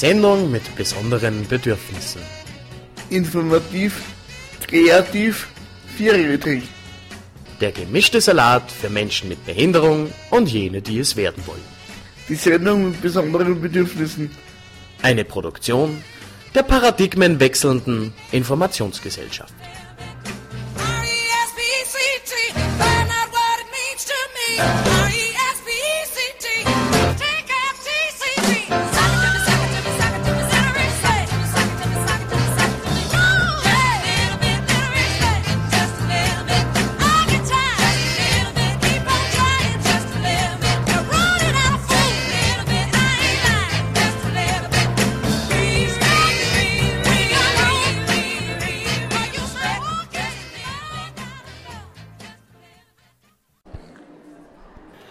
Sendung mit besonderen Bedürfnissen. Informativ, kreativ, vierrädrig. Der gemischte Salat für Menschen mit Behinderung und jene, die es werden wollen. Die Sendung mit besonderen Bedürfnissen. Eine Produktion der paradigmenwechselnden Informationsgesellschaft.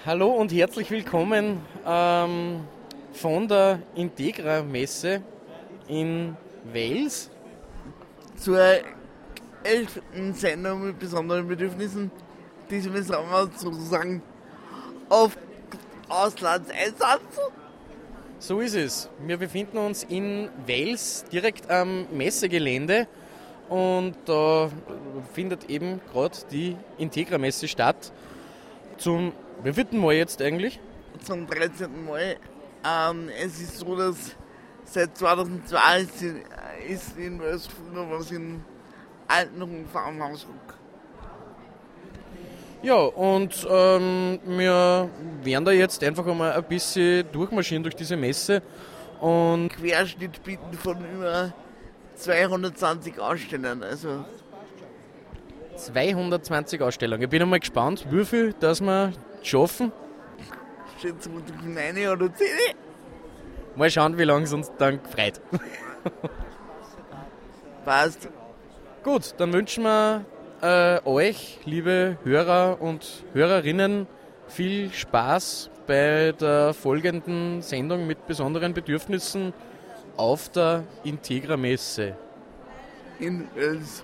Hallo und herzlich willkommen ähm, von der Integra-Messe in Wales. Zur elften Sendung mit besonderen Bedürfnissen. Diesmal sind wir sozusagen auf Auslandseinsatz. So ist es. Wir befinden uns in Wales, direkt am Messegelände. Und da findet eben gerade die Integra-Messe statt. Zum wievielten Mal jetzt eigentlich? Zum 13. Mal. Ähm, es ist so, dass seit 2002 ist, in Wales früher was in alten Farmhausruck. Ja, und ähm, wir werden da jetzt einfach einmal ein bisschen durchmarschieren durch diese Messe. Und Querschnitt bieten von über 220 Ausstellern. Also 220 Ausstellungen. Ich bin einmal gespannt, wie viel das wir schaffen. steht zum Beispiel 9 oder 10. Mal schauen, wie lange es uns dann gefreut. Passt. Gut, dann wünschen wir äh, euch, liebe Hörer und Hörerinnen, viel Spaß bei der folgenden Sendung mit besonderen Bedürfnissen auf der Integra-Messe. In Wales.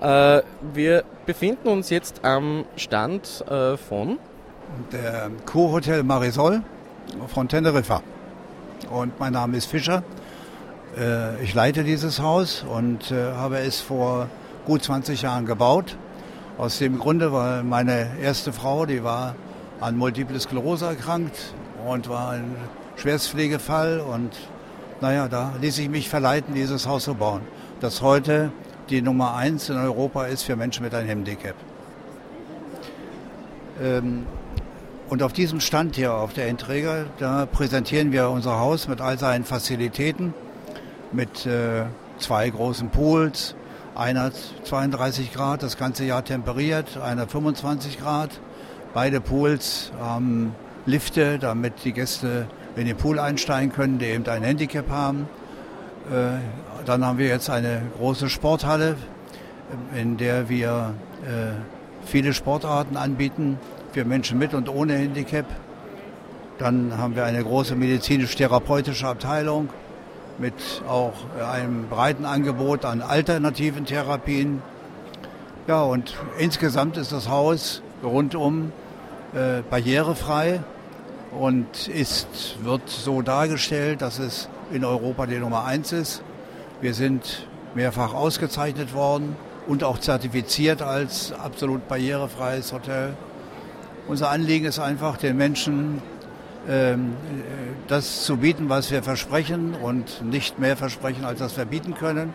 Wir befinden uns jetzt am Stand äh, von der Kurhotel Marisol von Teneriffa. Und mein Name ist Fischer. Äh, Ich leite dieses Haus und äh, habe es vor gut 20 Jahren gebaut. Aus dem Grunde, weil meine erste Frau, die war an Multiple Sklerose erkrankt und war ein Schwerstpflegefall. Und naja, da ließ ich mich verleiten, dieses Haus zu bauen. Das heute die Nummer eins in Europa ist für Menschen mit einem Handicap. Ähm, und auf diesem Stand hier auf der Entrega, da präsentieren wir unser Haus mit all seinen Fazilitäten, mit äh, zwei großen Pools, einer hat 32 Grad, das ganze Jahr temperiert, einer 25 Grad. Beide Pools haben Lifte, damit die Gäste in den Pool einsteigen können, die eben ein Handicap haben. Äh, dann haben wir jetzt eine große Sporthalle, in der wir äh, viele Sportarten anbieten für Menschen mit und ohne Handicap. Dann haben wir eine große medizinisch-therapeutische Abteilung mit auch einem breiten Angebot an alternativen Therapien. Ja, und insgesamt ist das Haus rundum äh, barrierefrei und ist, wird so dargestellt, dass es in Europa die Nummer eins ist. Wir sind mehrfach ausgezeichnet worden und auch zertifiziert als absolut barrierefreies Hotel. Unser Anliegen ist einfach, den Menschen ähm, das zu bieten, was wir versprechen und nicht mehr versprechen, als das wir bieten können,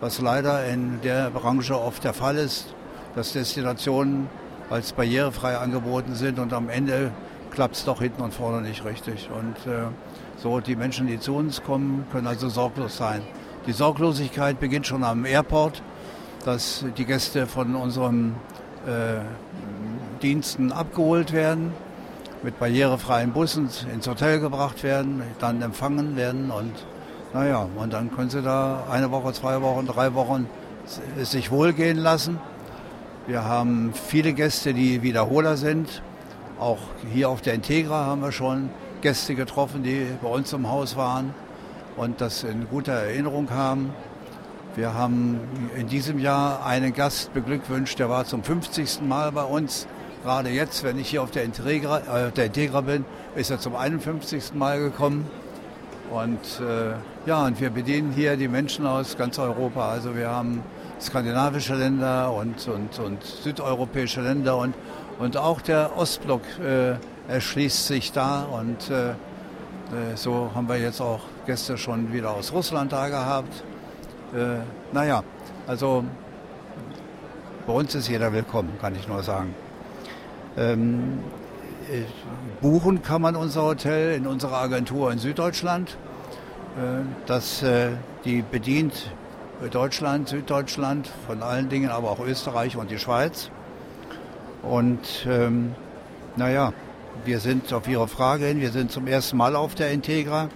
was leider in der Branche oft der Fall ist, dass Destinationen als barrierefrei angeboten sind und am Ende klappt es doch hinten und vorne nicht richtig. Und äh, so die Menschen, die zu uns kommen, können also sorglos sein. Die Sorglosigkeit beginnt schon am Airport, dass die Gäste von unseren äh, Diensten abgeholt werden, mit barrierefreien Bussen ins Hotel gebracht werden, dann empfangen werden und naja, und dann können sie da eine Woche, zwei Wochen, drei Wochen es sich wohlgehen lassen. Wir haben viele Gäste, die Wiederholer sind. Auch hier auf der Integra haben wir schon Gäste getroffen, die bei uns im Haus waren und das in guter Erinnerung haben. Wir haben in diesem Jahr einen Gast beglückwünscht, der war zum 50. Mal bei uns. Gerade jetzt, wenn ich hier auf der Integra, äh, der Integra bin, ist er zum 51. Mal gekommen. Und äh, ja, und wir bedienen hier die Menschen aus ganz Europa. Also wir haben skandinavische Länder und, und, und südeuropäische Länder und, und auch der Ostblock äh, erschließt sich da. Und äh, äh, so haben wir jetzt auch Gäste schon wieder aus Russland da gehabt. Äh, naja, also bei uns ist jeder willkommen, kann ich nur sagen. Ähm, äh, buchen kann man unser Hotel in unserer Agentur in Süddeutschland. Äh, das, äh, die bedient Deutschland, Süddeutschland, von allen Dingen, aber auch Österreich und die Schweiz. Und ähm, naja, wir sind auf Ihre Frage hin, wir sind zum ersten Mal auf der Integra.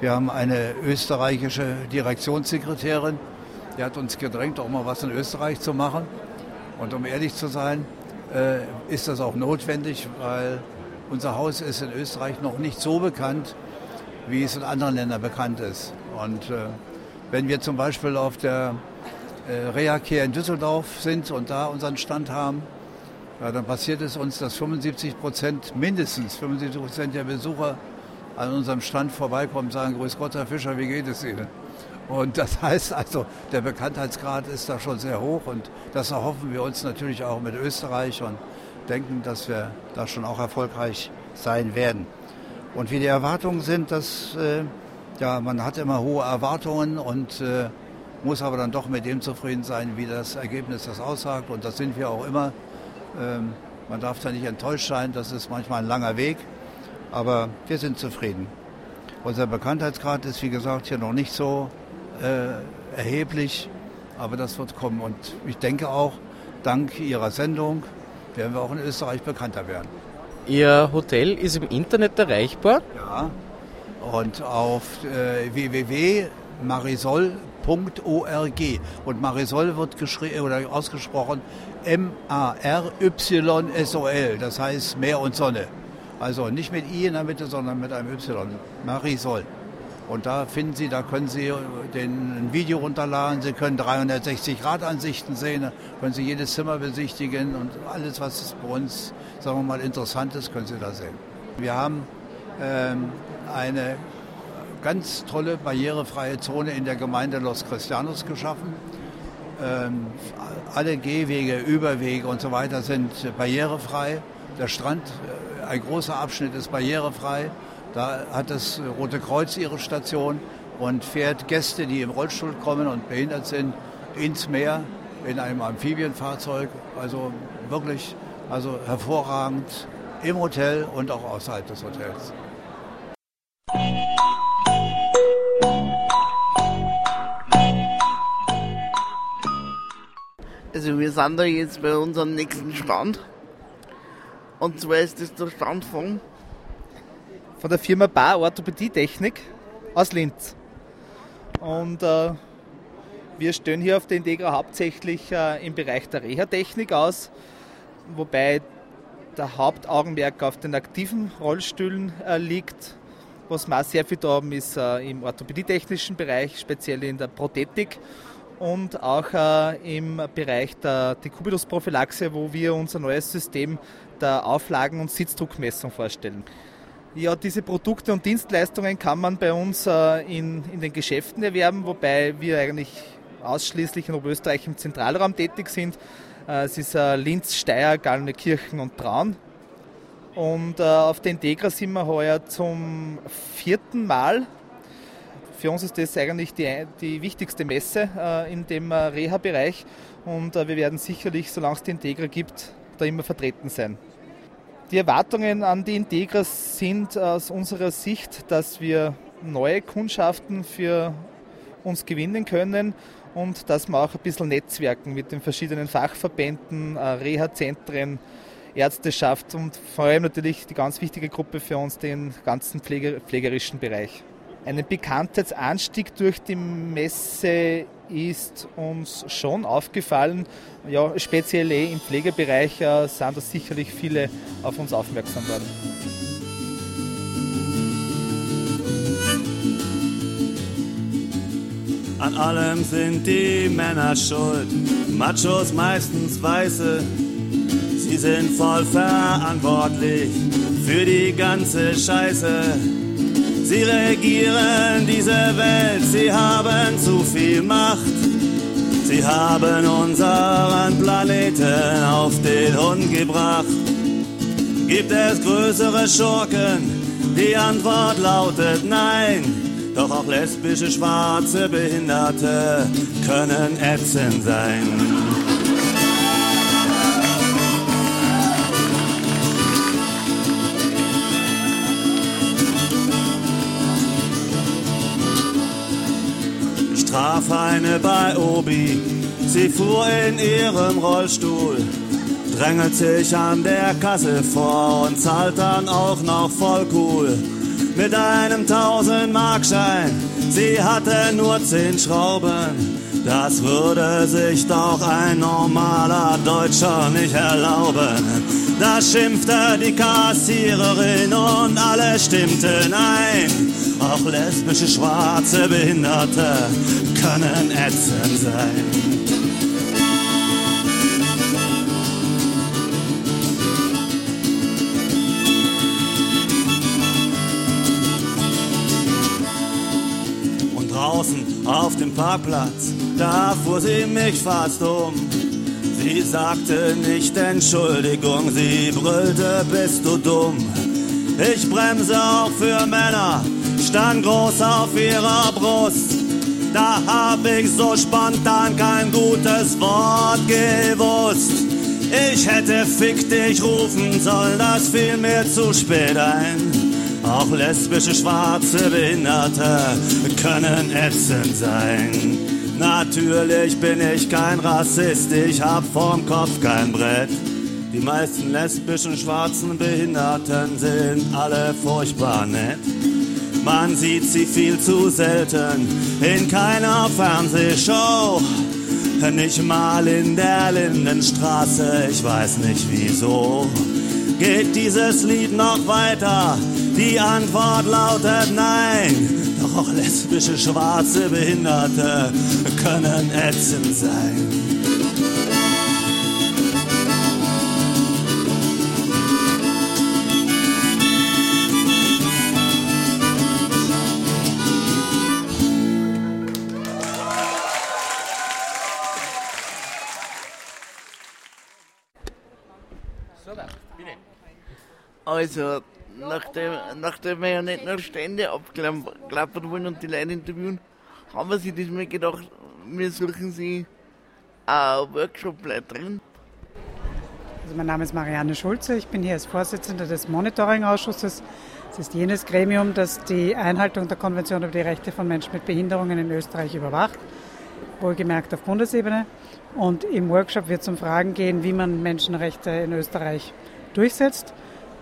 Wir haben eine österreichische Direktionssekretärin, die hat uns gedrängt, auch mal was in Österreich zu machen. Und um ehrlich zu sein, äh, ist das auch notwendig, weil unser Haus ist in Österreich noch nicht so bekannt, wie es in anderen Ländern bekannt ist. Und äh, wenn wir zum Beispiel auf der äh, Reha-Care in Düsseldorf sind und da unseren Stand haben, ja, dann passiert es uns, dass 75 Prozent, mindestens 75 Prozent der Besucher an unserem Stand vorbeikommen und sagen, Grüß Gott, Herr Fischer, wie geht es Ihnen? Und das heißt also, der Bekanntheitsgrad ist da schon sehr hoch und das erhoffen wir uns natürlich auch mit Österreich und denken, dass wir da schon auch erfolgreich sein werden. Und wie die Erwartungen sind, dass äh, ja, man hat immer hohe Erwartungen und äh, muss aber dann doch mit dem zufrieden sein, wie das Ergebnis das aussagt. Und das sind wir auch immer. Ähm, man darf da nicht enttäuscht sein, das ist manchmal ein langer Weg, aber wir sind zufrieden. Unser Bekanntheitsgrad ist, wie gesagt, hier noch nicht so äh, erheblich, aber das wird kommen. Und ich denke auch, dank Ihrer Sendung werden wir auch in Österreich bekannter werden. Ihr Hotel ist im Internet erreichbar. Ja. Und auf äh, www.marisol.org. Und Marisol wird geschrieben oder ausgesprochen M-A-R-Y-S-O-L. Das heißt Meer und Sonne. Also nicht mit I in der Mitte, sondern mit einem Y. Marisol. Und da finden Sie, da können Sie den, ein Video runterladen, Sie können 360-Grad-Ansichten sehen, können Sie jedes Zimmer besichtigen und alles, was bei uns, sagen wir mal, interessant ist, können Sie da sehen. Wir haben ähm, eine ganz tolle barrierefreie Zone in der Gemeinde Los Cristianos geschaffen. Ähm, alle Gehwege, Überwege und so weiter sind barrierefrei. Der Strand, äh, ein großer Abschnitt ist barrierefrei. Da hat das Rote Kreuz ihre Station und fährt Gäste, die im Rollstuhl kommen und behindert sind, ins Meer in einem Amphibienfahrzeug. Also wirklich also hervorragend im Hotel und auch außerhalb des Hotels. Also wir sind da jetzt bei unserem nächsten Stand. Und zwar ist das der Stand von von der Firma Bar Orthopädie-Technik aus Linz. Und äh, wir stellen hier auf der Integra hauptsächlich äh, im Bereich der Reha-Technik aus, wobei der Hauptaugenmerk auf den aktiven Rollstühlen äh, liegt. Was wir auch sehr viel da haben, ist äh, im orthopädietechnischen Bereich, speziell in der Prothetik und auch äh, im Bereich der Dekubitusprophylaxe, wo wir unser neues System der Auflagen- und Sitzdruckmessung vorstellen. Ja, diese Produkte und Dienstleistungen kann man bei uns äh, in, in den Geschäften erwerben, wobei wir eigentlich ausschließlich in Oberösterreich im Zentralraum tätig sind. Äh, es ist äh, Linz, Steyr, Gallnenkirchen und Traun. Und äh, auf der Integra sind wir heuer zum vierten Mal. Für uns ist das eigentlich die, die wichtigste Messe äh, in dem äh, Reha-Bereich und äh, wir werden sicherlich, solange es die Integra gibt, da immer vertreten sein. Die Erwartungen an die Integra sind aus unserer Sicht, dass wir neue Kundschaften für uns gewinnen können und dass wir auch ein bisschen netzwerken mit den verschiedenen Fachverbänden, äh, Reha-Zentren, Ärzteschaft und vor allem natürlich die ganz wichtige Gruppe für uns, den ganzen Pfleger, pflegerischen Bereich. Ein Bekanntheitsanstieg durch die Messe ist uns schon aufgefallen. Ja, speziell eh im Pflegebereich äh, sind da sicherlich viele auf uns aufmerksam worden. An allem sind die Männer schuld, Machos meistens Weiße. Sie sind voll verantwortlich für die ganze Scheiße. Sie regieren diese Welt, sie haben zu viel Macht. Sie haben unseren Planeten auf den Hund gebracht. Gibt es größere Schurken? Die Antwort lautet nein. Doch auch lesbische, schwarze Behinderte können ätzend sein. Traf eine bei Obi, sie fuhr in ihrem Rollstuhl, drängelt sich an der Kasse vor und zahlt dann auch noch voll cool. Mit einem 1000 Markschein, sie hatte nur 10 Schrauben. Das würde sich doch ein normaler Deutscher nicht erlauben. Da schimpfte die Kassiererin und alle stimmten ein. Auch lesbische, schwarze Behinderte können ätzend sein. Und draußen auf dem Parkplatz, da fuhr sie mich fast um. Sie sagte nicht Entschuldigung, sie brüllte, bist du dumm. Ich bremse auch für Männer, stand groß auf ihrer Brust. Da hab ich so spontan kein gutes Wort gewusst. Ich hätte fick dich rufen sollen, das fiel mir zu spät ein. Auch lesbische, schwarze Behinderte können ätzend sein. Natürlich bin ich kein Rassist, ich hab vorm Kopf kein Brett. Die meisten lesbischen, schwarzen Behinderten sind alle furchtbar nett. Man sieht sie viel zu selten in keiner Fernsehshow. Nicht mal in der Lindenstraße, ich weiß nicht wieso. Geht dieses Lied noch weiter? Die Antwort lautet nein. Auch lesbische, schwarze Behinderte können ätzend sein. Also, nachdem, nachdem wir ja nicht nur Stände abklappern wollen und die Leute interviewen, haben wir sich diesmal gedacht, wir suchen sie eine Workshop-Leiterin. Also mein Name ist Marianne Schulze, ich bin hier als Vorsitzende des Monitoring-Ausschusses. Das ist jenes Gremium, das die Einhaltung der Konvention über die Rechte von Menschen mit Behinderungen in Österreich überwacht, wohlgemerkt auf Bundesebene. Und im Workshop wird es um Fragen gehen, wie man Menschenrechte in Österreich durchsetzt.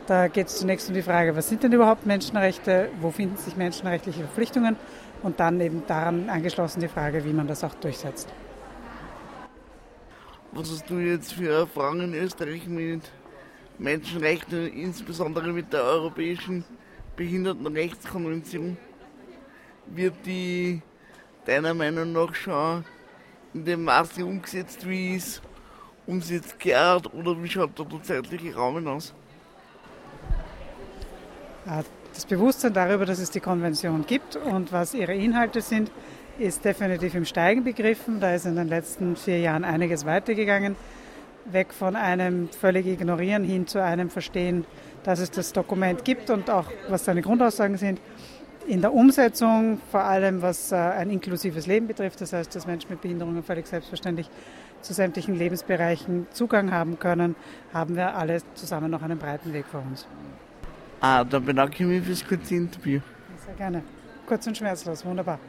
Da geht es zunächst um die Frage, was sind denn überhaupt Menschenrechte, wo finden sich menschenrechtliche Verpflichtungen und dann eben daran angeschlossen die Frage, wie man das auch durchsetzt. Was hast du jetzt für Erfahrungen in Österreich mit Menschenrechten, insbesondere mit der Europäischen Behindertenrechtskonvention? Wird die deiner Meinung nach schon in dem Maße umgesetzt, wie es umsetzt gehört, oder wie schaut da der zeitliche Rahmen aus? Äh, Das Bewusstsein darüber, dass es die Konvention gibt und was ihre Inhalte sind, ist definitiv im Steigen begriffen. Da ist in den letzten vier Jahren einiges weitergegangen. Weg von einem völlig Ignorieren hin zu einem Verstehen, dass es das Dokument gibt und auch was seine Grundaussagen sind. In der Umsetzung, vor allem was äh, ein inklusives Leben betrifft, das heißt, dass Menschen mit Behinderungen völlig selbstverständlich zu sämtlichen Lebensbereichen Zugang haben können, haben wir alle zusammen noch einen breiten Weg vor uns. Ah, dann bedanke ich mich fürs kurze Interview. Sehr gerne. Kurz und schmerzlos, wunderbar.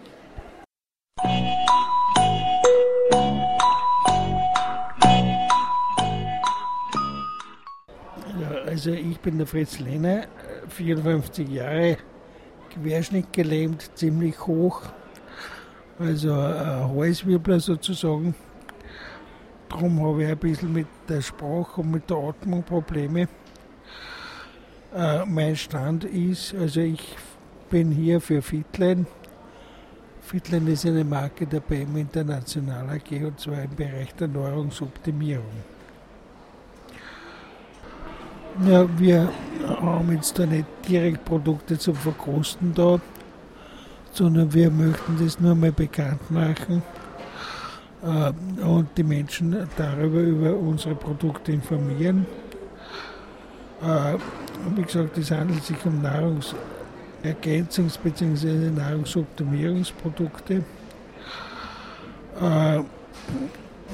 Ja, also ich bin der Fritz Lehner, 54 Jahre, querschnittgelähmt, ziemlich hoch, also ein Halswirbler sozusagen. Darum habe ich ein bisschen mit der Sprache und mit der Atmung Probleme. Äh, mein Stand ist, also ich bin hier für Fitline, Fitland ist eine Marke der BM International AG und zwar im Bereich der Nahrungsoptimierung. Ja, wir haben jetzt da nicht direkt Produkte zum Verkosten da, sondern wir möchten das nur mal bekannt machen äh, und die Menschen darüber über unsere Produkte informieren. Wie gesagt, es handelt sich um Nahrungsergänzungs- bzw. Nahrungsoptimierungsprodukte. Äh,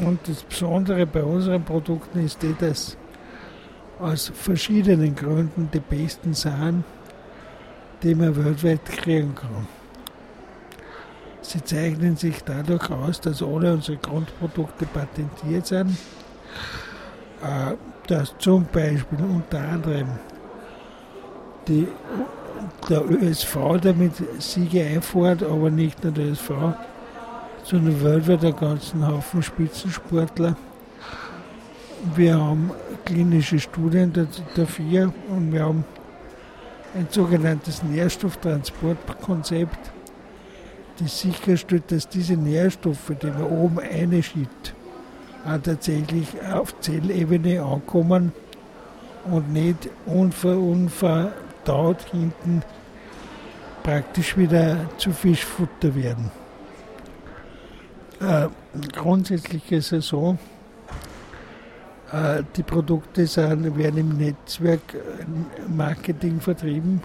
und das Besondere bei unseren Produkten ist eh, dass aus verschiedenen Gründen die besten sind, die man weltweit kriegen kann. Sie zeichnen sich dadurch aus, dass alle unsere Grundprodukte patentiert sind, äh, dass zum Beispiel unter anderem die, der ÖSV damit Siege einfährt, aber nicht nur der ÖSV, sondern weltweit einen ganzen Haufen Spitzensportler. Wir haben klinische Studien da- dafür und wir haben ein sogenanntes Nährstofftransportkonzept, das sicherstellt, dass diese Nährstoffe, die man oben einschiebt, auch tatsächlich auf Zellebene ankommen und nicht unver, unverdaut hinten praktisch wieder zu Fischfutter werden. Äh, grundsätzlich ist es so, äh, die Produkte sind, werden im Netzwerk äh, Marketing vertrieben.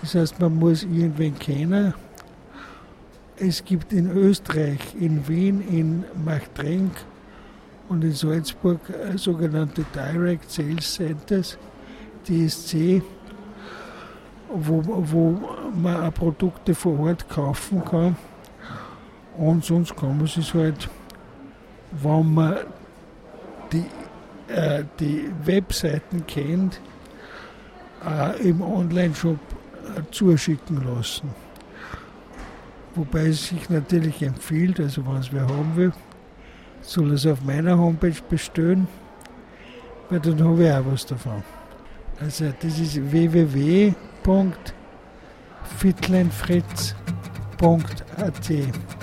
Das heißt, man muss irgendwen kennen. Es gibt in Österreich, in Wien, in Machtrenk und in Salzburg äh, sogenannte Direct Sales Centers, DSC, wo, wo man auch Produkte vor Ort kaufen kann. Und sonst kann man es halt, wenn man die, äh, die Webseiten kennt, äh, im Online-Shop äh, zuschicken lassen. Wobei es sich natürlich empfiehlt, also wenn es wer haben will, soll es auf meiner Homepage bestellen, weil dann habe ich auch was davon. Also das ist www.fitlandfritz.at. Just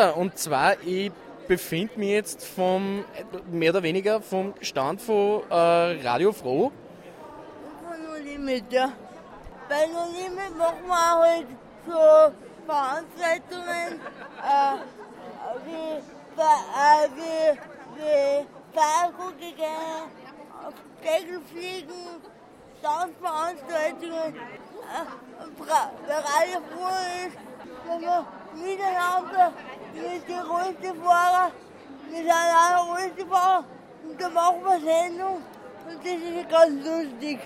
Da, und zwar, ich befinde mich jetzt vom, mehr oder weniger vom Stand von äh, Radio Froh. Von No Limit, ja. Bei No Limit machen wir halt so Veranstaltungen, äh, wie, äh, wie, wie Fahrgucke gehen, auf Deckel fliegen, Tanzveranstaltungen, äh, Radio Froh ist, wenn wir miteinander mit den Rollstuhlfahrern, mit einer Rollstuhlfahrer, und da machen wir Sendung und das ist ganz lustig.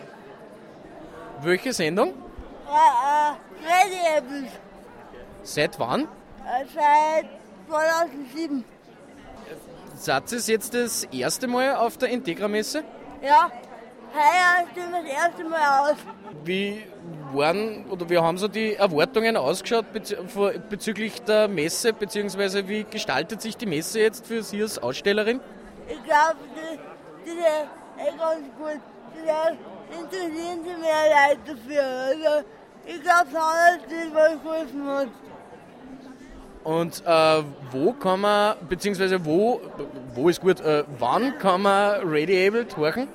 Welche Sendung? Äh, äh, Freddy Apples, Seit wann? äh, seit 2007. Seid ihr jetzt das erste Mal auf der Integra-Messe? Ja, heuer stehen wir das erste Mal aus. Wie waren oder wie haben so die Erwartungen ausgeschaut bezüglich der Messe, beziehungsweise wie gestaltet sich die Messe jetzt für Sie als Ausstellerin? Ich glaube, das, ist echt ganz gut. Das interessieren sich mehr Leute dafür. Also, ich glaube schon, dass das was geholfen hat. Und äh, wo kann man, beziehungsweise wo, wo ist gut, äh, wann kann man Radiable horchen?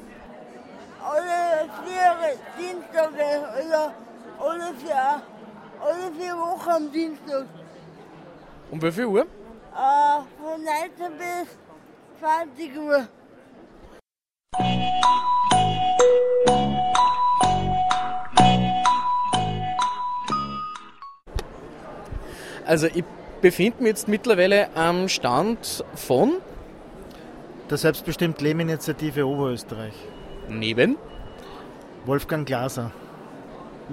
Alle vier Dienstage, also alle vier, alle vier Wochen am Dienstag. Um wie viel Uhr? Äh, von 19 bis 20 Uhr. Also ich befinde mich jetzt mittlerweile am Stand von Der Selbstbestimmt Leben Initiative Oberösterreich. Neben Wolfgang Glaser.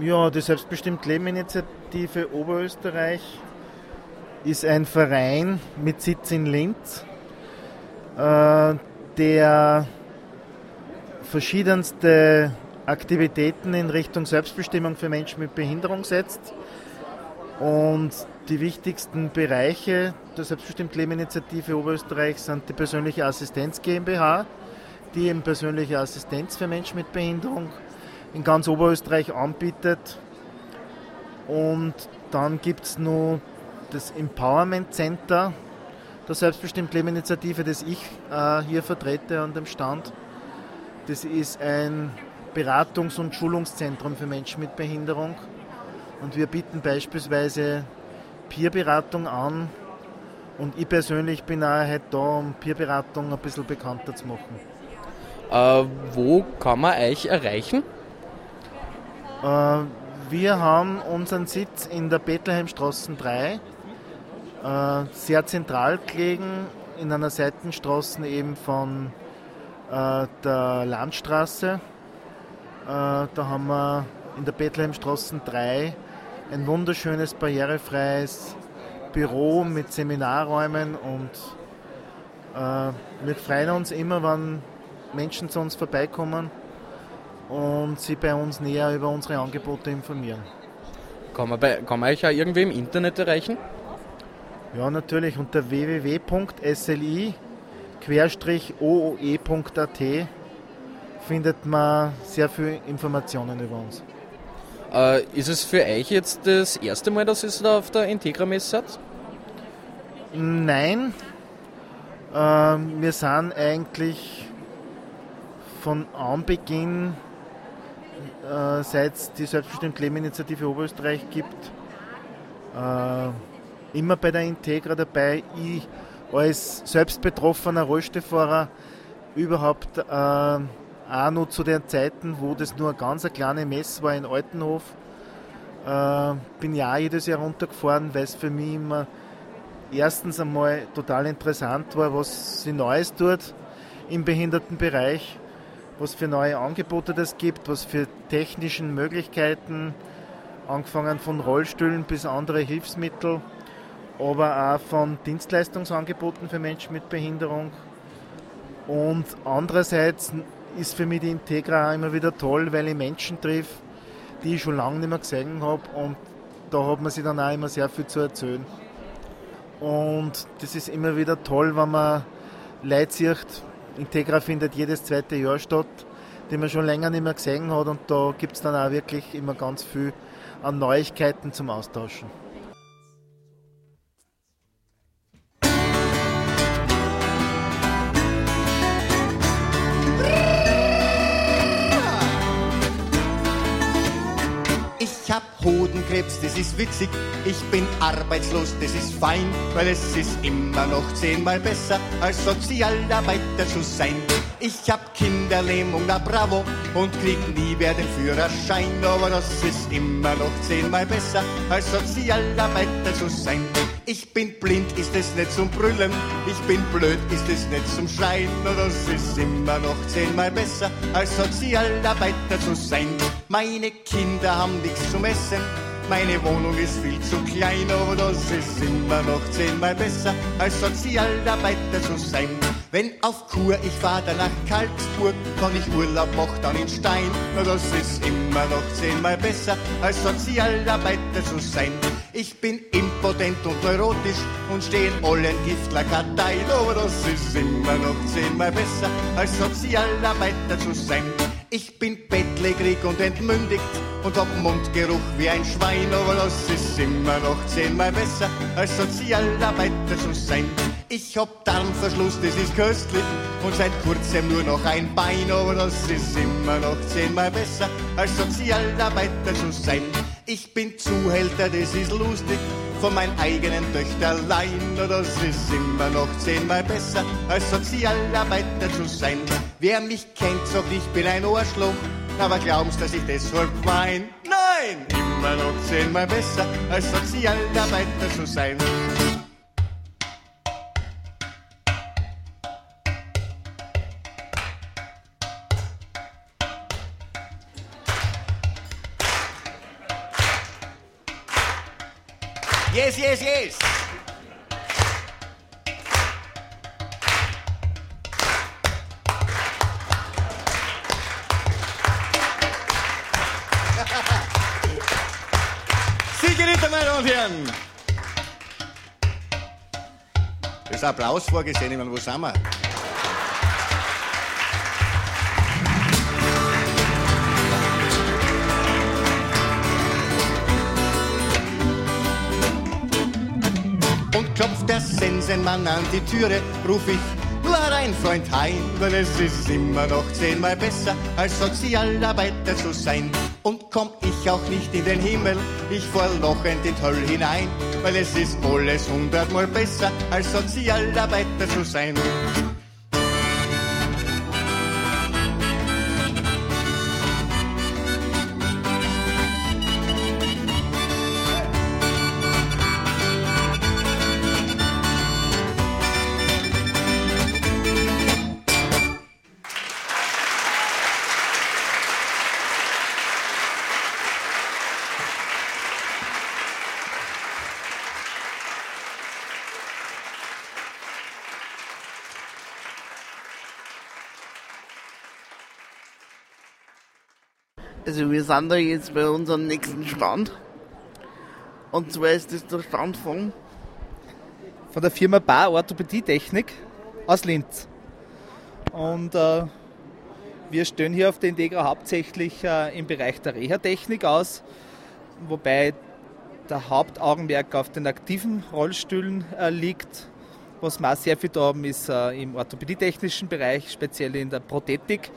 Ja, die Selbstbestimmt Leben Initiative Oberösterreich ist ein Verein mit Sitz in Linz, äh, der verschiedenste Aktivitäten in Richtung Selbstbestimmung für Menschen mit Behinderung setzt. Und die wichtigsten Bereiche der Selbstbestimmt Leben Initiative Oberösterreich sind die persönliche Assistenz GmbH, die eben persönliche Assistenz für Menschen mit Behinderung in ganz Oberösterreich anbietet. Und dann gibt es noch das Empowerment Center der Selbstbestimmt Leben Initiative, das ich äh, hier vertrete an dem Stand. Das ist ein Beratungs- und Schulungszentrum für Menschen mit Behinderung. Und wir bieten beispielsweise Peerberatung an. Und ich persönlich bin auch heute da, um Peerberatung ein bisschen bekannter zu machen. Äh, wo kann man euch erreichen? Äh, wir haben unseren Sitz in der Bethlehemstraße 3, äh, sehr zentral gelegen, in einer Seitenstraße eben von äh, der Landstraße. Äh, da haben wir in der Bethlehemstraße 3 ein wunderschönes, barrierefreies Büro mit Seminarräumen und äh, wir freuen uns immer, wenn Menschen zu uns vorbeikommen und sie bei uns näher über unsere Angebote informieren. Kann man, bei, kann man euch auch irgendwie im Internet erreichen? Ja, natürlich unter www.sli-ooe.at findet man sehr viele Informationen über uns. Äh, ist es für euch jetzt das erste Mal, dass ihr da auf der Integra-Messe seid? Nein, ähm, wir sind eigentlich von Anbeginn, äh, seit es die Selbstbestimmt Leben Initiative Oberösterreich gibt, äh, immer bei der Integra dabei. Ich als selbstbetroffener Rollstuhlfahrer überhaupt äh, auch noch zu den Zeiten, wo das nur eine ganz eine kleine Messe war in Altenhof, äh, bin auch jedes Jahr runtergefahren, weil es für mich immer erstens einmal total interessant war, was sie Neues tut im Behindertenbereich, was für neue Angebote das gibt, was für technischen Möglichkeiten, angefangen von Rollstühlen bis andere Hilfsmittel, aber auch von Dienstleistungsangeboten für Menschen mit Behinderung. Und andererseits ist für mich die Integra auch immer wieder toll, weil ich Menschen treffe, die ich schon lange nicht mehr gesehen habe und da hat man sich dann auch immer sehr viel zu erzählen. Und das ist immer wieder toll, wenn man Leute sieht. Integra findet jedes zweite Jahr statt, die man schon länger nicht mehr gesehen hat. Und da gibt es dann auch wirklich immer ganz viel an Neuigkeiten zum Austauschen. Jetzt, das ist witzig. Ich bin arbeitslos, das ist fein, weil es ist immer noch zehnmal besser, als Sozialarbeiter zu sein. Ich hab Kinderlähmung, na bravo, und krieg nie mehr den Führerschein, aber das ist immer noch zehnmal besser, als Sozialarbeiter zu sein. Ich bin blind, ist es nicht zum Brüllen, ich bin blöd, ist es nicht zum Schreien, das ist immer noch zehnmal besser, als Sozialarbeiter zu sein. Meine Kinder haben nichts zum Essen, meine Wohnung ist viel zu klein, aber das ist immer noch zehnmal besser, als Sozialarbeiter zu sein. Wenn auf Kur ich fahr dann nach Karlsburg, kann ich Urlaub mach dann in Stein, na das ist immer noch zehnmal besser, als Sozialarbeiter zu sein. Ich bin impotent und neurotisch und steh in allen Giftlerkarteien, aber das ist immer noch zehnmal besser, als Sozialarbeiter zu sein. Ich bin bettlägerig und entmündigt und hab Mundgeruch wie ein Schwein, aber das ist immer noch zehnmal besser, als Sozialarbeiter zu sein. Ich hab Darmverschluss, das ist köstlich und seit kurzem nur noch ein Bein, aber das ist immer noch zehnmal besser, als Sozialarbeiter zu sein. Ich bin Zuhälter, das ist lustig, von meinen eigenen Töchterlein, na, das ist immer noch zehnmal besser, als Sozialarbeiter zu sein. Wer mich kennt, sagt, ich bin ein Arschloch, aber glaubst, dass ich deshalb wein? Nein, immer noch zehnmal besser, als Sozialarbeiter zu sein. Yes, yes, yes. Sehr geehrte meine. Das Applaus vorgesehen? Und klopft der Sensenmann an die Türe, ruf ich, nur rein, Freund, heim, weil es ist immer noch zehnmal besser, als Sozialarbeiter zu sein. Und komm ich auch nicht in den Himmel, ich fahr lochend in die Hölle hinein, weil es ist alles hundertmal besser, als Sozialarbeiter zu sein. Also wir sind da jetzt bei unserem nächsten Stand. Und zwar ist das der Stand von von der Firma Bar Orthopädie-Technik aus Linz. Und äh, wir stellen hier auf der Integra hauptsächlich äh, im Bereich der Reha-Technik aus, wobei der Hauptaugenmerk auf den aktiven Rollstühlen äh, liegt. Was wir auch sehr viel da haben, ist äh, im orthopädietechnischen Bereich, speziell in der Prothetik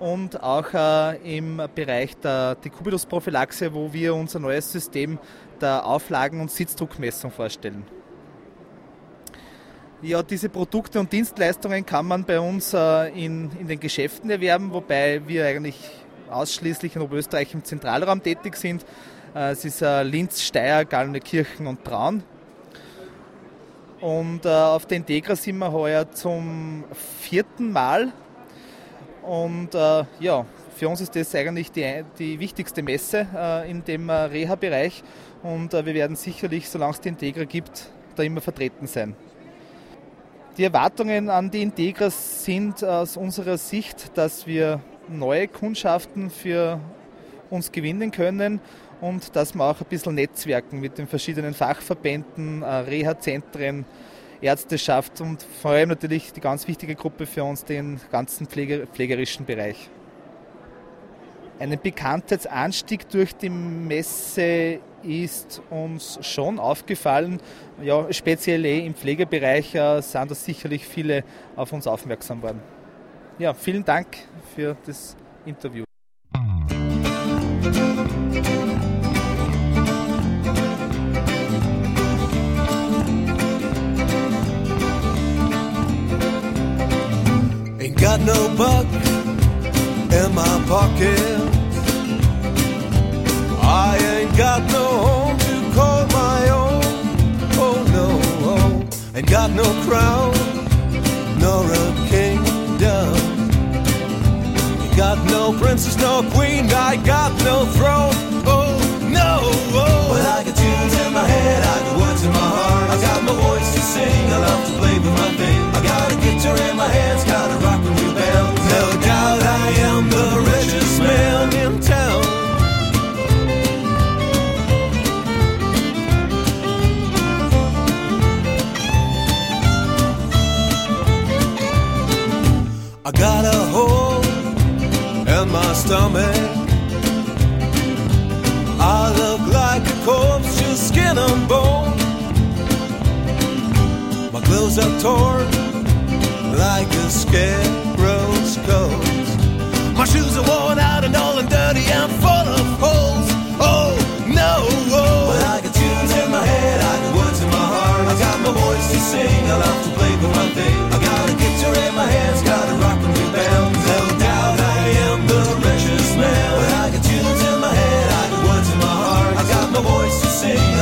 und auch äh, im Bereich der Dekubitusprophylaxe, wo wir unser neues System der Auflagen- und Sitzdruckmessung vorstellen. Ja, diese Produkte und Dienstleistungen kann man bei uns äh, in, in den Geschäften erwerben, wobei wir eigentlich ausschließlich in Oberösterreich im Zentralraum tätig sind. Äh, es ist äh, Linz, Steyr, Gallnenkirchen und Braun. Und äh, auf der Integra sind wir heuer zum vierten Mal. Und äh, ja, für uns ist das eigentlich die, die wichtigste Messe äh, in dem äh, Reha-Bereich. Und äh, wir werden sicherlich, solange es die Integra gibt, da immer vertreten sein. Die Erwartungen an die Integra sind aus unserer Sicht, dass wir neue Kundschaften für uns gewinnen können und dass wir auch ein bisschen netzwerken mit den verschiedenen Fachverbänden, äh, Reha-Zentren, Ärzteschaft und vor allem natürlich die ganz wichtige Gruppe für uns, den ganzen Pflege, pflegerischen Bereich. Einen Bekanntheitsanstieg durch die Messe ist uns schon aufgefallen. Ja, speziell eh im Pflegebereich äh, sind da sicherlich viele auf uns aufmerksam worden. Ja, vielen Dank für das Interview.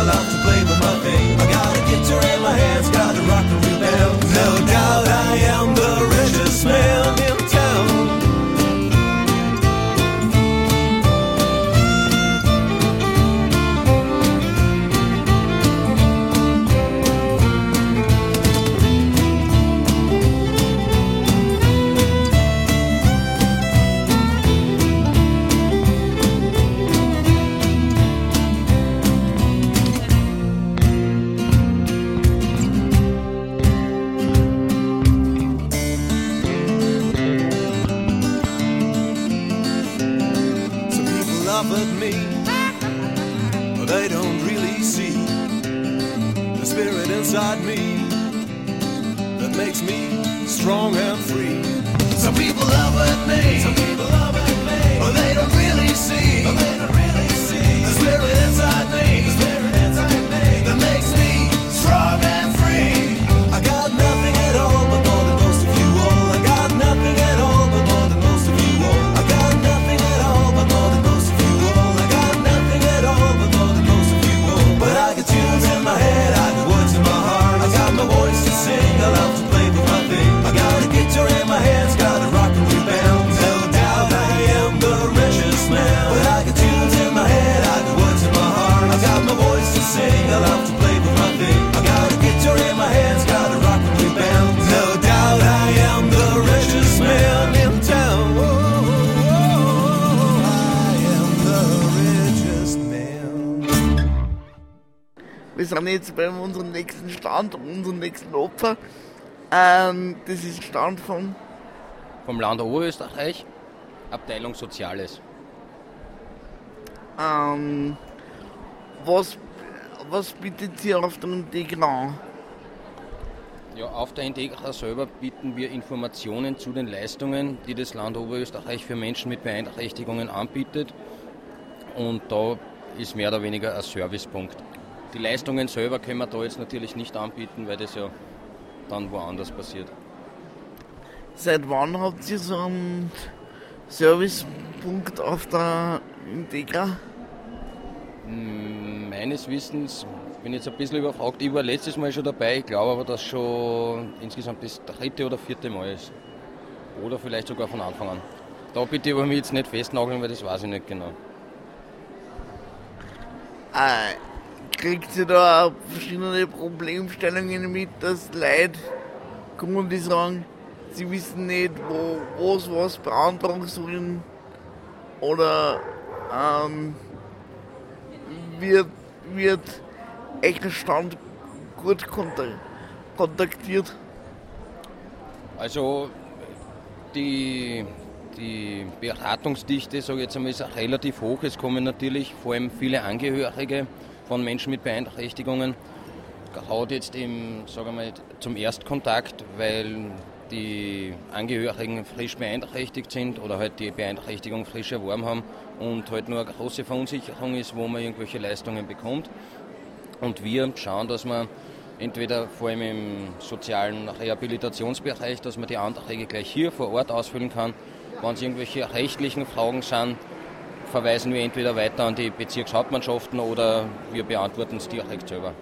To sing, I love to play Sind jetzt bei unserem nächsten Stand, unserem nächsten Opfer. Ähm, das ist Stand von Vom Land Oberösterreich, Abteilung Soziales. ähm, was, was bietet sie auf der Integra? Ja, auf der Integra selber bieten wir Informationen zu den Leistungen, die das Land Oberösterreich für Menschen mit Beeinträchtigungen anbietet. Und da ist mehr oder weniger ein Servicepunkt. Die Leistungen selber können wir da jetzt natürlich nicht anbieten, weil das ja dann woanders passiert. Seit wann habt ihr so einen Servicepunkt auf der Integra? Mm, Meines Wissens bin ich jetzt ein bisschen überfragt. Ich war letztes Mal schon dabei, ich glaube aber, dass schon insgesamt das dritte oder vierte Mal ist. Oder vielleicht sogar von Anfang an. Da bitte ich aber mich jetzt nicht festnageln, weil das weiß ich nicht genau. Äh, kriegt ihr da auch verschiedene Problemstellungen mit, dass Leute kommen, die sagen, sie wissen nicht, wo, wo sie was beantragen sollen? Oder ähm, wird, wird Stand gut kontak- kontaktiert? Also die, die Beratungsdichte, sage jetzt einmal, ist relativ hoch. Es kommen natürlich vor allem viele Angehörige von Menschen mit Beeinträchtigungen. Gerade jetzt im, sagen wir mal, zum Erstkontakt, weil die Angehörigen frisch beeinträchtigt sind oder halt die Beeinträchtigung frisch erworben haben und halt nur eine große Verunsicherung ist, wo man irgendwelche Leistungen bekommt. Und wir schauen, dass wir entweder vor allem im sozialen Rehabilitationsbereich, dass man die Anträge gleich hier vor Ort ausfüllen kann. Wenn es irgendwelche rechtlichen Fragen sind, verweisen wir entweder weiter an die Bezirkshauptmannschaften oder wir beantworten es direkt selber.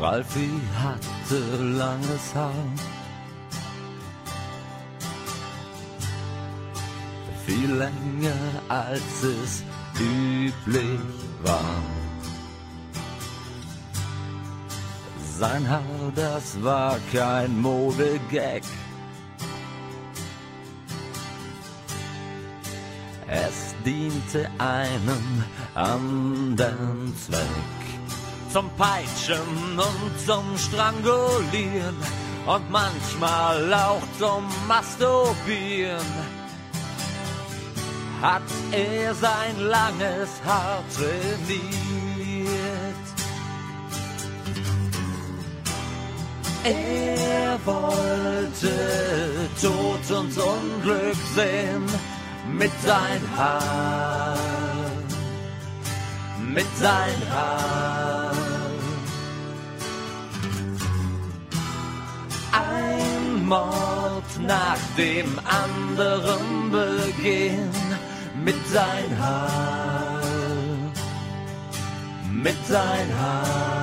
Ralfi hatte langes Haar. Viel länger als es üblich war. Sein Haar, das war kein Modegag. Es diente einem anderen Zweck zum Peitschen und zum Strangulieren und manchmal auch zum Masturbieren. Hat er sein langes Haar trainiert. Er wollte Tod und Unglück sehen mit sein Haar, mit sein Haar. Ein Mord nach dem anderen begehen mit sein Haar, mit sein Haar.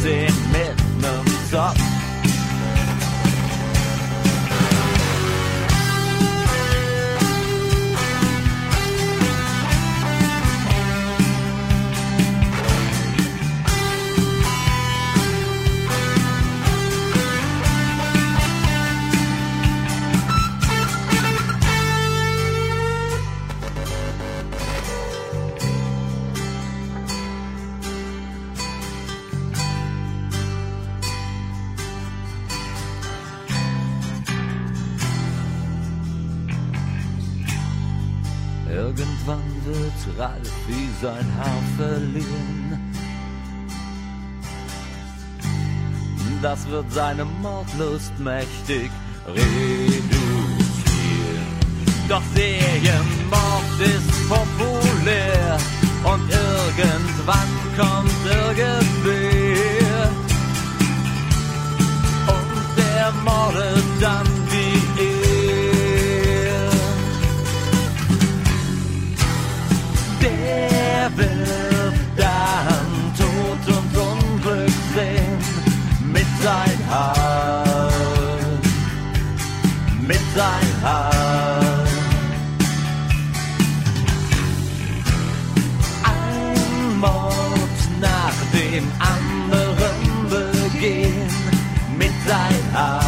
13 mit nem Zopf. Sein Haar verlieren. Das wird seine Mordlust mächtig reduzieren. Doch Serienmord ist populär und irgendwann kommt irgendwer und der mordet dann sein Haar. Ein Mord nach dem anderen begehen mit sein Haar.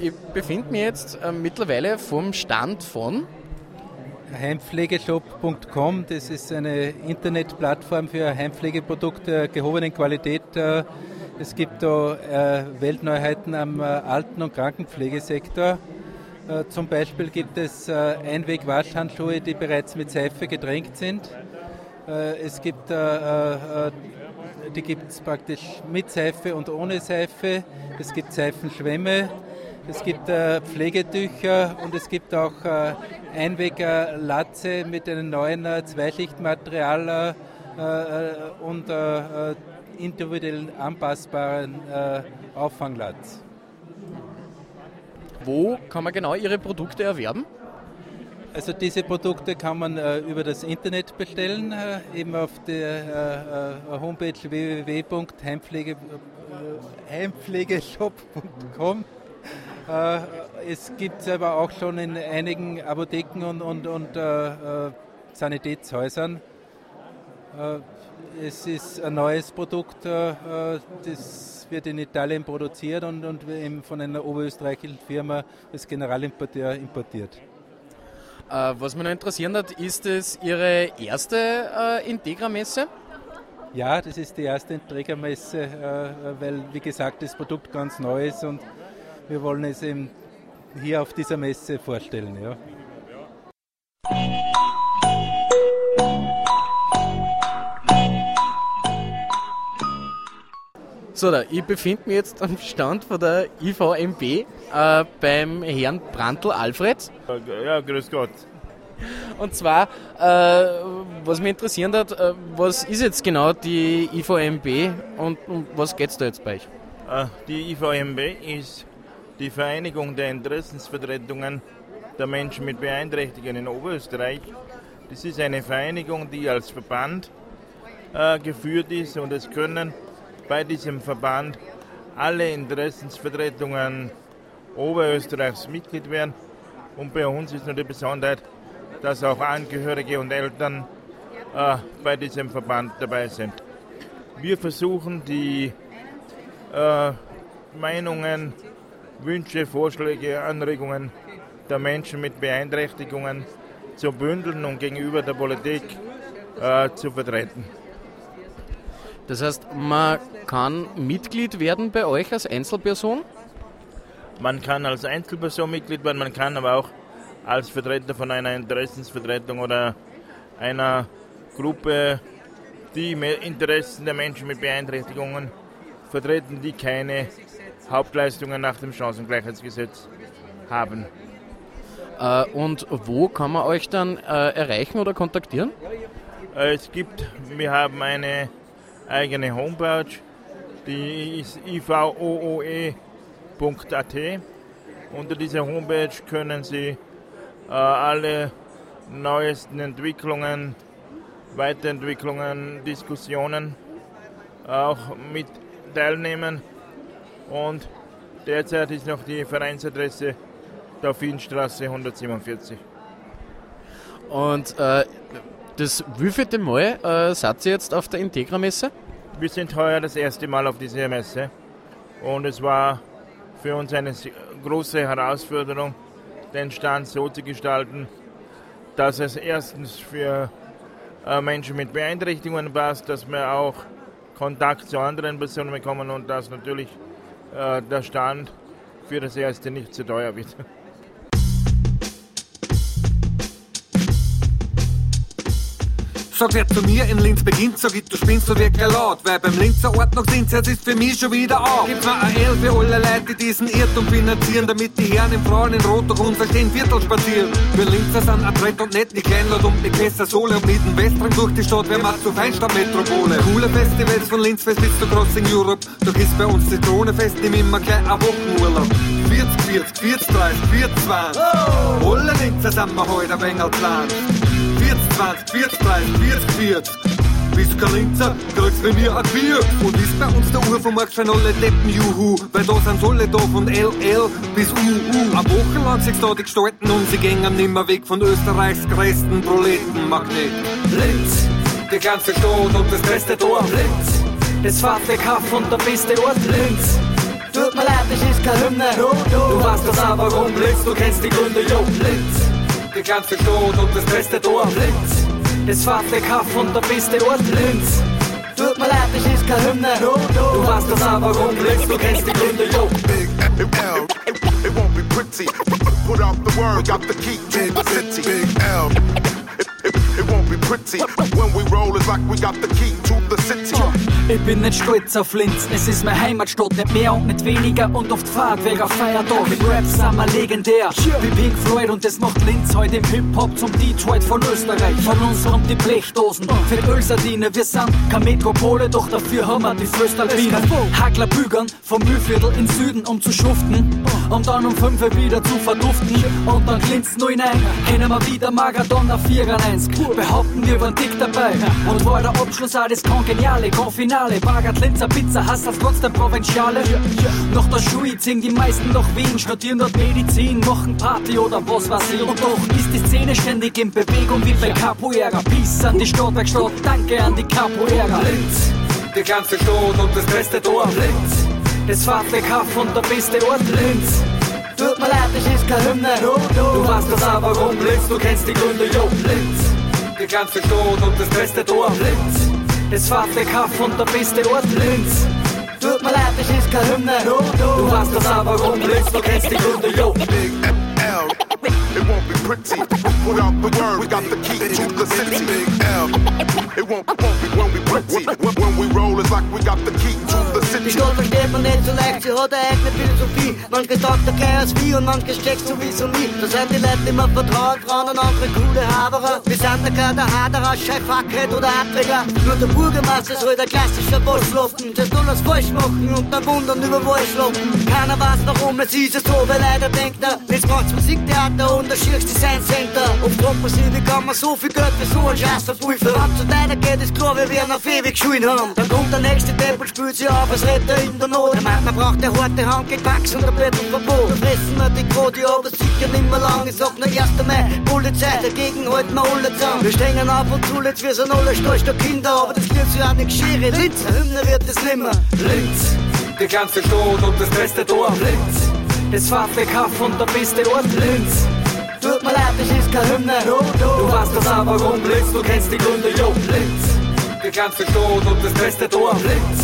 Ich befinde mich jetzt äh, mittlerweile vom Stand von Heimpflegeshop.com, das ist eine Internetplattform für Heimpflegeprodukte gehobenen Qualität. Äh, Es gibt da äh, Weltneuheiten am äh, Alten- und Krankenpflegesektor. Äh, Zum Beispiel gibt es äh, Einweg-Waschhandschuhe, die bereits mit Seife getränkt sind. Äh, Es gibt, äh, äh, äh, die gibt es praktisch mit Seife und ohne Seife. Es gibt Seifenschwämme. Es gibt äh, Pflegetücher und es gibt auch äh, Einweg-Latze mit einem neuen äh, Zweischichtmaterial äh, äh, und äh, individuell anpassbaren Auffanglatz. Wo kann man genau Ihre Produkte erwerben? Also diese Produkte kann man äh, über das Internet bestellen, äh, eben auf der äh, Homepage www.heimpflege, heimpflegeshop.com. Äh, es gibt es aber auch schon in einigen Apotheken und, und, und äh, äh, Sanitätshäusern. Äh, es ist ein neues Produkt, äh, äh, das wird in Italien produziert und, und eben von einer oberösterreichischen Firma als Generalimporteur importiert. Äh, was mich noch interessieren hat, ist es Ihre erste äh, Integra-Messe? Ja, das ist die erste äh, weil, wie gesagt, das Produkt ganz neu ist und wir wollen es eben hier auf dieser Messe vorstellen. Ja. So, da, ich befinde mich jetzt am Stand von der IVMB äh, beim Herrn Brandl Alfred. Ja, grüß Gott. Und zwar, äh, was mich interessieren hat, äh, was ist jetzt genau die IVMB und um was geht es da jetzt bei euch? Äh, Die IVMB ist die Vereinigung der Interessensvertretungen der Menschen mit Beeinträchtigungen in Oberösterreich. Das ist eine Vereinigung, die als Verband äh, geführt ist und es können bei diesem Verband alle Interessensvertretungen Oberösterreichs Mitglied werden. Und bei uns ist nur die Besonderheit, dass auch Angehörige und Eltern äh, bei diesem Verband dabei sind. Wir versuchen die äh, Meinungen, Wünsche, Vorschläge, Anregungen der Menschen mit Beeinträchtigungen zu bündeln und gegenüber der Politik äh, zu vertreten. Das heißt, man kann Mitglied werden bei euch als Einzelperson? Man kann als Einzelperson Mitglied werden, man kann aber auch als Vertreter von einer Interessensvertretung oder einer Gruppe, die Interessen der Menschen mit Beeinträchtigungen vertreten, die keine Hauptleistungen nach dem Chancengleichheitsgesetz haben. Äh, und wo kann man euch dann äh, erreichen oder kontaktieren? Äh, Es gibt, wir haben eine eigene Homepage, die ist ivooe.at. Unter dieser Homepage können Sie äh, alle neuesten Entwicklungen, Weiterentwicklungen, Diskussionen auch mit teilnehmen. Und derzeit ist noch die Vereinsadresse Dauphinstraße 147. Und äh, das wievielte Mal äh, seid ihr jetzt auf der Integra-Messe? Wir sind heuer das erste Mal auf dieser Messe und es war für uns eine große Herausforderung, den Stand so zu gestalten, dass es erstens für äh, Menschen mit Beeinträchtigungen passt, dass wir auch Kontakt zu anderen Personen bekommen und dass natürlich der Stand für das erste nicht zu teuer wird. Sagt er zu mir, in Linz beginnt, sag ich, du spinnst so wirklich laut, weil beim Linzer Ort noch sind, jetzt ist für mich schon wieder auf. Gibt's noch ein L für alle Leute, die diesen Irrtum finanzieren, damit die Herren im Frauen in Rot durch unser Viertel spazieren. Wir Linzer sind adrett und nett, nicht Kleinlaut und nicht besser Sohle und mit dem Westring durch die Stadt, wer macht zu Feinstadt-Metropole. Coole Festivals von Linzfest bis zu Crossing Europe, doch ist bei uns Zitronenfest im immer gleich ein Wochenurlaub. 40, 40, 40, 30, 40, 20. Alle Linzer sind wir heute ein wenig klein. 40, 20, 40, 30, 40, 40. Bist kein Linzer, kriegst bei mir ein Bier. Und ist bei uns der Uhr vom Markt schon alle Deppen, juhu. Weil da sind alle da von LL bis UU. Eine Woche lang sich da die gestalten und sie gängen nimmer weg von Österreichs größten Proletenmagnet. Linz, die ganze Stadt und das beste Dorf. Linz, das Fahrtweg und der beste Ort. Linz, Tut mir leid, das ist keine Hymne. Du weißt das auch, warum Blitz, du kennst die Gründe, jo. Blitz, ganze Stadt und das beste Dorf. Blitz, das fahrt Kaff und der beste Ort. Blitz, tut mir leid, das ist keine Hymne. Du weißt das auch, warum Blitz, du kennst die Gründe, jo. It, it won't be pretty. Put out the word, got the key to the city. Big L. It, it, it won't be pretty. When we roll, it's like we got the key to the city. Ich bin nicht stolz auf Linz, es ist meine Heimatstadt, nicht mehr und nicht weniger und oft Fahrt wegen Feiertag. Im Rap sind wir legendär, wie Pink Floyd und das macht Linz heute im Hip-Hop zum Detroit von Österreich. Von uns kommt die Blechdosen für Ölsardine, wir sind keine Metropole, doch dafür haben wir die Föstalpine. Hackler bügern vom Mühlviertel in Süden, um zu schuften, um dann um 5 Uhr wieder zu verduften. Und dann glänzt nur hinein, kennen wir wieder Marathon auf 4 1. Behaupten, wir waren dick dabei und war der Abschluss auch das Kongeniale, Konfinale. Bagat, Linzer, Pizza, Hass als trotzdem Provinziale. Nach der Schule ziehen die meisten nach Wien, studieren dort Medizin, machen Party oder was weiß ich. Und doch ist die Szene ständig in Bewegung wie bei Capoeira. Peace an die Stadtwerkstatt, danke an die Capoeira. Linz, die ganze Stadt und das beste Dorf. Linz, das Fahrtweghaft und der beste Ort. Linz, tut mir leid, das ist keine Hymne. Du weißt das auch, warum Linz, du kennst die Gründe, jo. Linz, die ganze Stadt und das beste Dorf. Linz, das Fahrtweghaft und der beste Ort. Linz, tut mir leid, das ist keine Hymne. Du weißt das auch, warum Linz, du kennst die Gründe, L. It won't be pretty. Put out the word, we got the key to the city. Big L. It won't, won't be, won't be pretty. When, when we roll, it's like we got the key Die. Stadt versteht man nicht so leicht, sie hat eine eigene Philosophie. Manche sagt der Chaos wie und manche steckt sowieso nie. Da sind die Leute immer vertraut, Frauen und andere coole Haberer. Wir sind da kein Haderer, Scheifackheit oder Abträger. Nur der Bürgermeister soll der klassische Waschlappen. Das soll das falsch machen und dann wundern über Waschlappen. Keiner weiß warum, es ist ja so, weil leider denkt er, jetzt macht's Musiktheater und der schierst Design Center. Sich, wie kann man so viel Geld für so einen Scheiß verpulvern? Wenn so weitergeht, ist klar, wir werden auf ewig Schulen haben. Dann kommt der nächste und spült sich auf als Retter in der Not. Der meint, man braucht eine harte Hand, geht Wachs und ein Verbot. Da fressen wir die Quote, aber sicher nicht mehr lang. Ich sag nur 1. Mai, Polizei, dagegen halten wir alle zusammen. Wir stehen auf und zu, jetzt wir sind alle stolz der Kinder, aber das wird sich auch nicht geschehen. Linz, eine Hymne wird es nimmer. Linz, die ganze Stadt und das beste Dorf. Linz, das Fahrtweghaft und der beste Ort. Linz, Tut mir leid, das ist keine Hymne. du weißt das auch, warum Linz, du kennst die Gründe, jo. Linz, die ganze Stadt und das beste Dorf. Linz,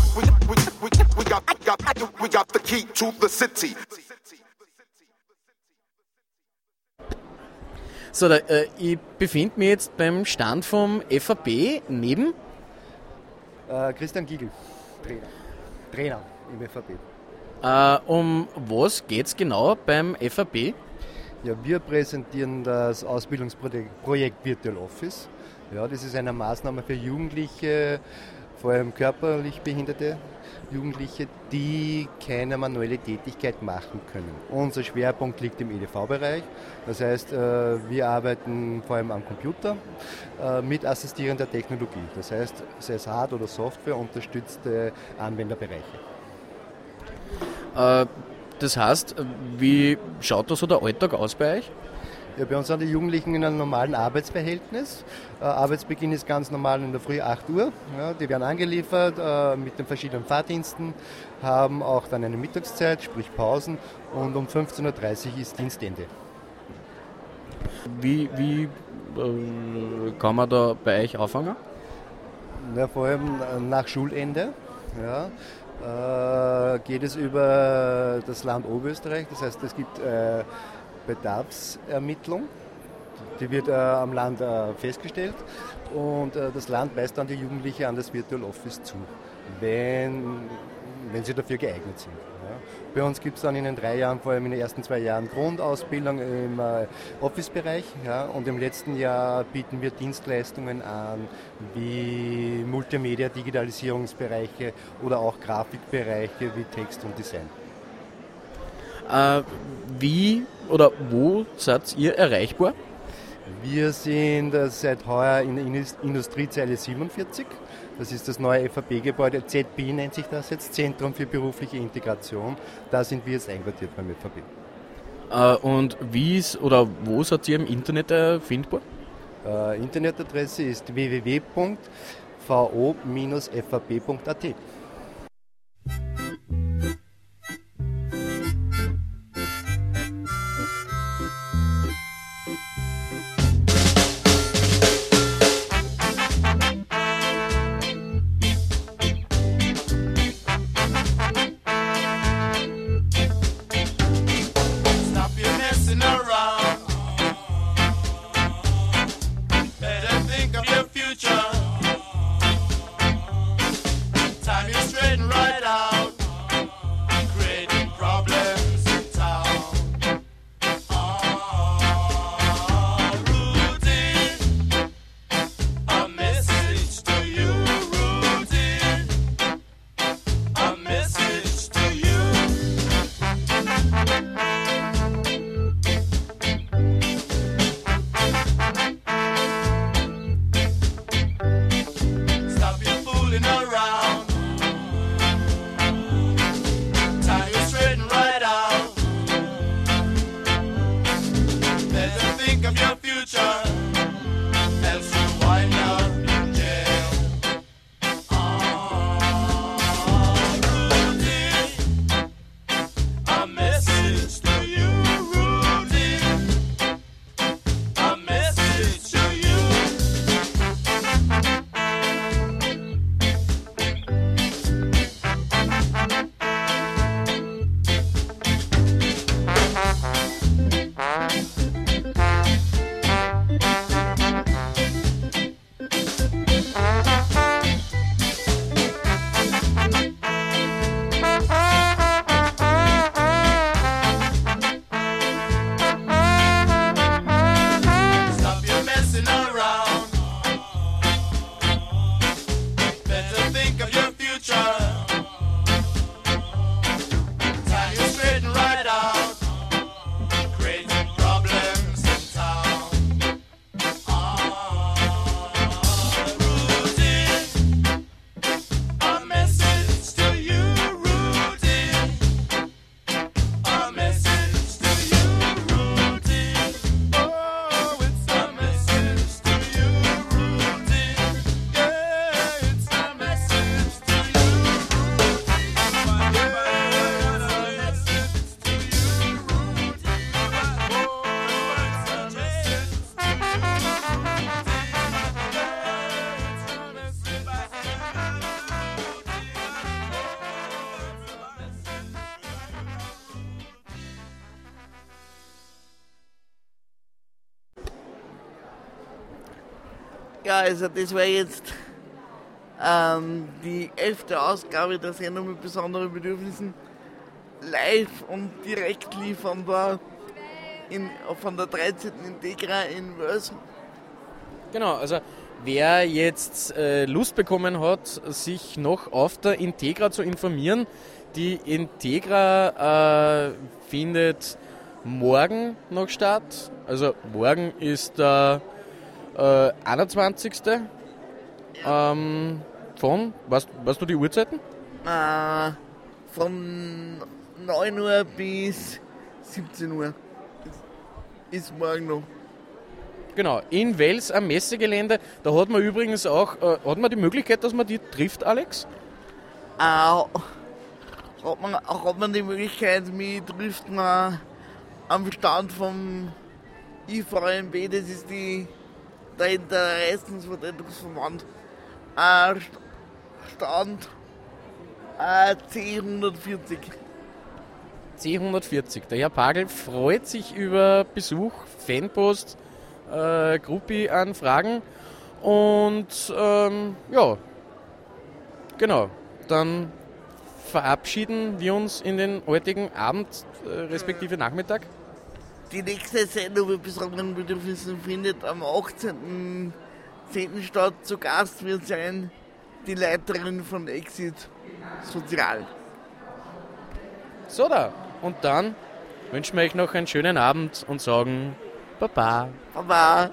got, we got the key to the city. So, da, äh, ich befinde mich jetzt beim Stand vom FAB neben. Äh, Christian Giegel, Trainer. Trainer im FAB. Äh, um was geht's genau beim FAB? Ja, wir präsentieren das Ausbildungsprojekt Projekt Virtual Office. Ja, das ist eine Maßnahme für Jugendliche, vor allem körperlich behinderte Jugendliche, die keine manuelle Tätigkeit machen können. Unser Schwerpunkt liegt im EDV-Bereich. Das heißt, äh, wir arbeiten vor allem am Computer äh, mit assistierender Technologie. Das heißt, sei es Hard- oder Software unterstützte Anwenderbereiche. Äh, das heißt, wie schaut da so der Alltag aus bei euch? Ja, bei uns sind die Jugendlichen in einem normalen Arbeitsverhältnis. Äh, Arbeitsbeginn ist ganz normal in der Früh 8 Uhr. Ja, die werden angeliefert äh, mit den verschiedenen Fahrdiensten, haben auch dann eine Mittagszeit, sprich Pausen und um 15.30 Uhr ist Dienstende. Wie, wie äh, kann man da bei euch anfangen? Ja, vor allem äh, nach Schulende ja, äh, geht es über das Land Oberösterreich. Das heißt, es gibt äh, Bedarfsermittlung. Die wird äh, am Land äh, festgestellt und äh, das Land weist dann die Jugendliche an das Virtual Office zu, wenn, wenn sie dafür geeignet sind. Ja. Bei uns gibt es dann in den drei Jahren, vor allem in den ersten zwei Jahren, Grundausbildung im äh, Office-Bereich ja, und im letzten Jahr bieten wir Dienstleistungen an wie Multimedia, Digitalisierungsbereiche oder auch Grafikbereiche wie Text und Design. Äh, wie oder wo seid ihr erreichbar? Wir sind äh, seit heuer in der Indus- Industriezeile 47. Das ist das neue FAB-Gebäude. ZB nennt sich das jetzt, Zentrum für berufliche Integration. Da sind wir jetzt einquartiert beim FAB. Äh, und wie ist oder wo seid ihr im Internet äh, findbar? Äh, Internetadresse ist www.vo-fab.at. also das war jetzt ähm, die elfte Ausgabe der Sendung mit besonderen Bedürfnissen. Live und direkt lieferbar in, von der 13. Integra in Wels. Genau, also wer jetzt äh, Lust bekommen hat, sich noch auf der Integra zu informieren, die Integra äh, findet morgen noch statt. Also morgen ist der äh, 21. Ähm, von, weißt, weißt du die Uhrzeiten? Äh, von 9 Uhr bis 17 Uhr. Ist, morgen noch. Genau, in Wels am Messegelände. Da hat man übrigens auch, äh, hat man die Möglichkeit, dass man die trifft, Alex? Äh, hat, man, hat man die Möglichkeit, mich trifft man am Stand vom IVMB, das ist die, der Interessensvertretungsverband, äh, Stand äh, C140. C140. Der Herr Pagel freut sich über Besuch, Fanpost, äh, Gruppi-Anfragen und ähm, ja, genau. Dann verabschieden wir uns in den heutigen Abend, äh, respektive Nachmittag. Die nächste Sendung mit besonderen Bedürfnissen findet am 18.10. statt. Zu Gast wird sein die Leiterin von Exit Sozial. So da. Und dann wünschen wir euch noch einen schönen Abend und sagen Baba. Baba.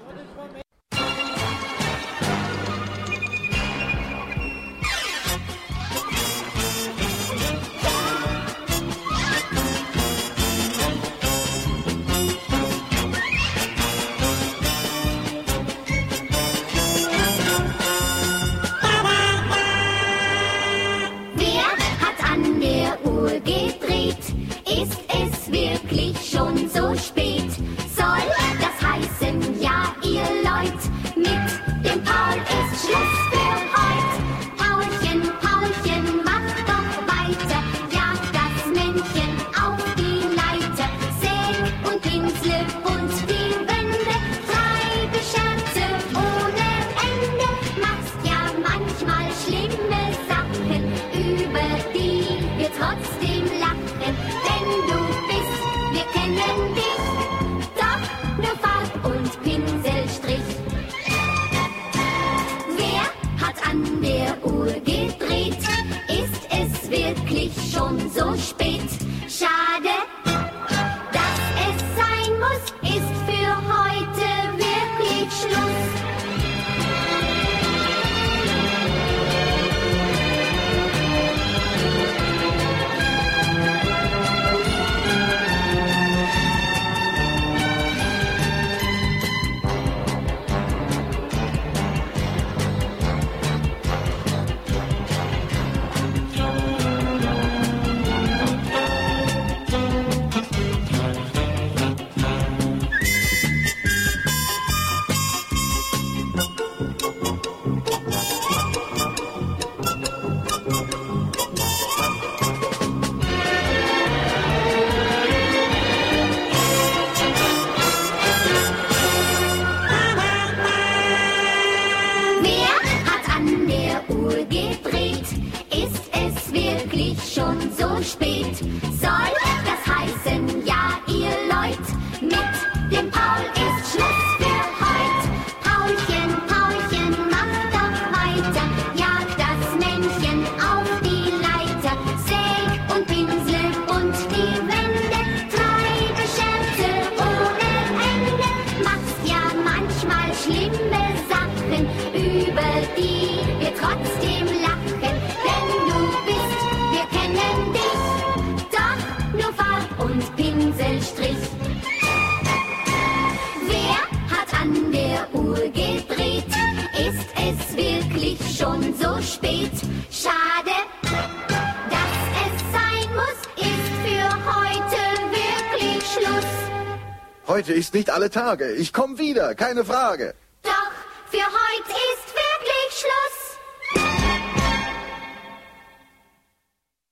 Alle Tage. Ich komme wieder, keine Frage.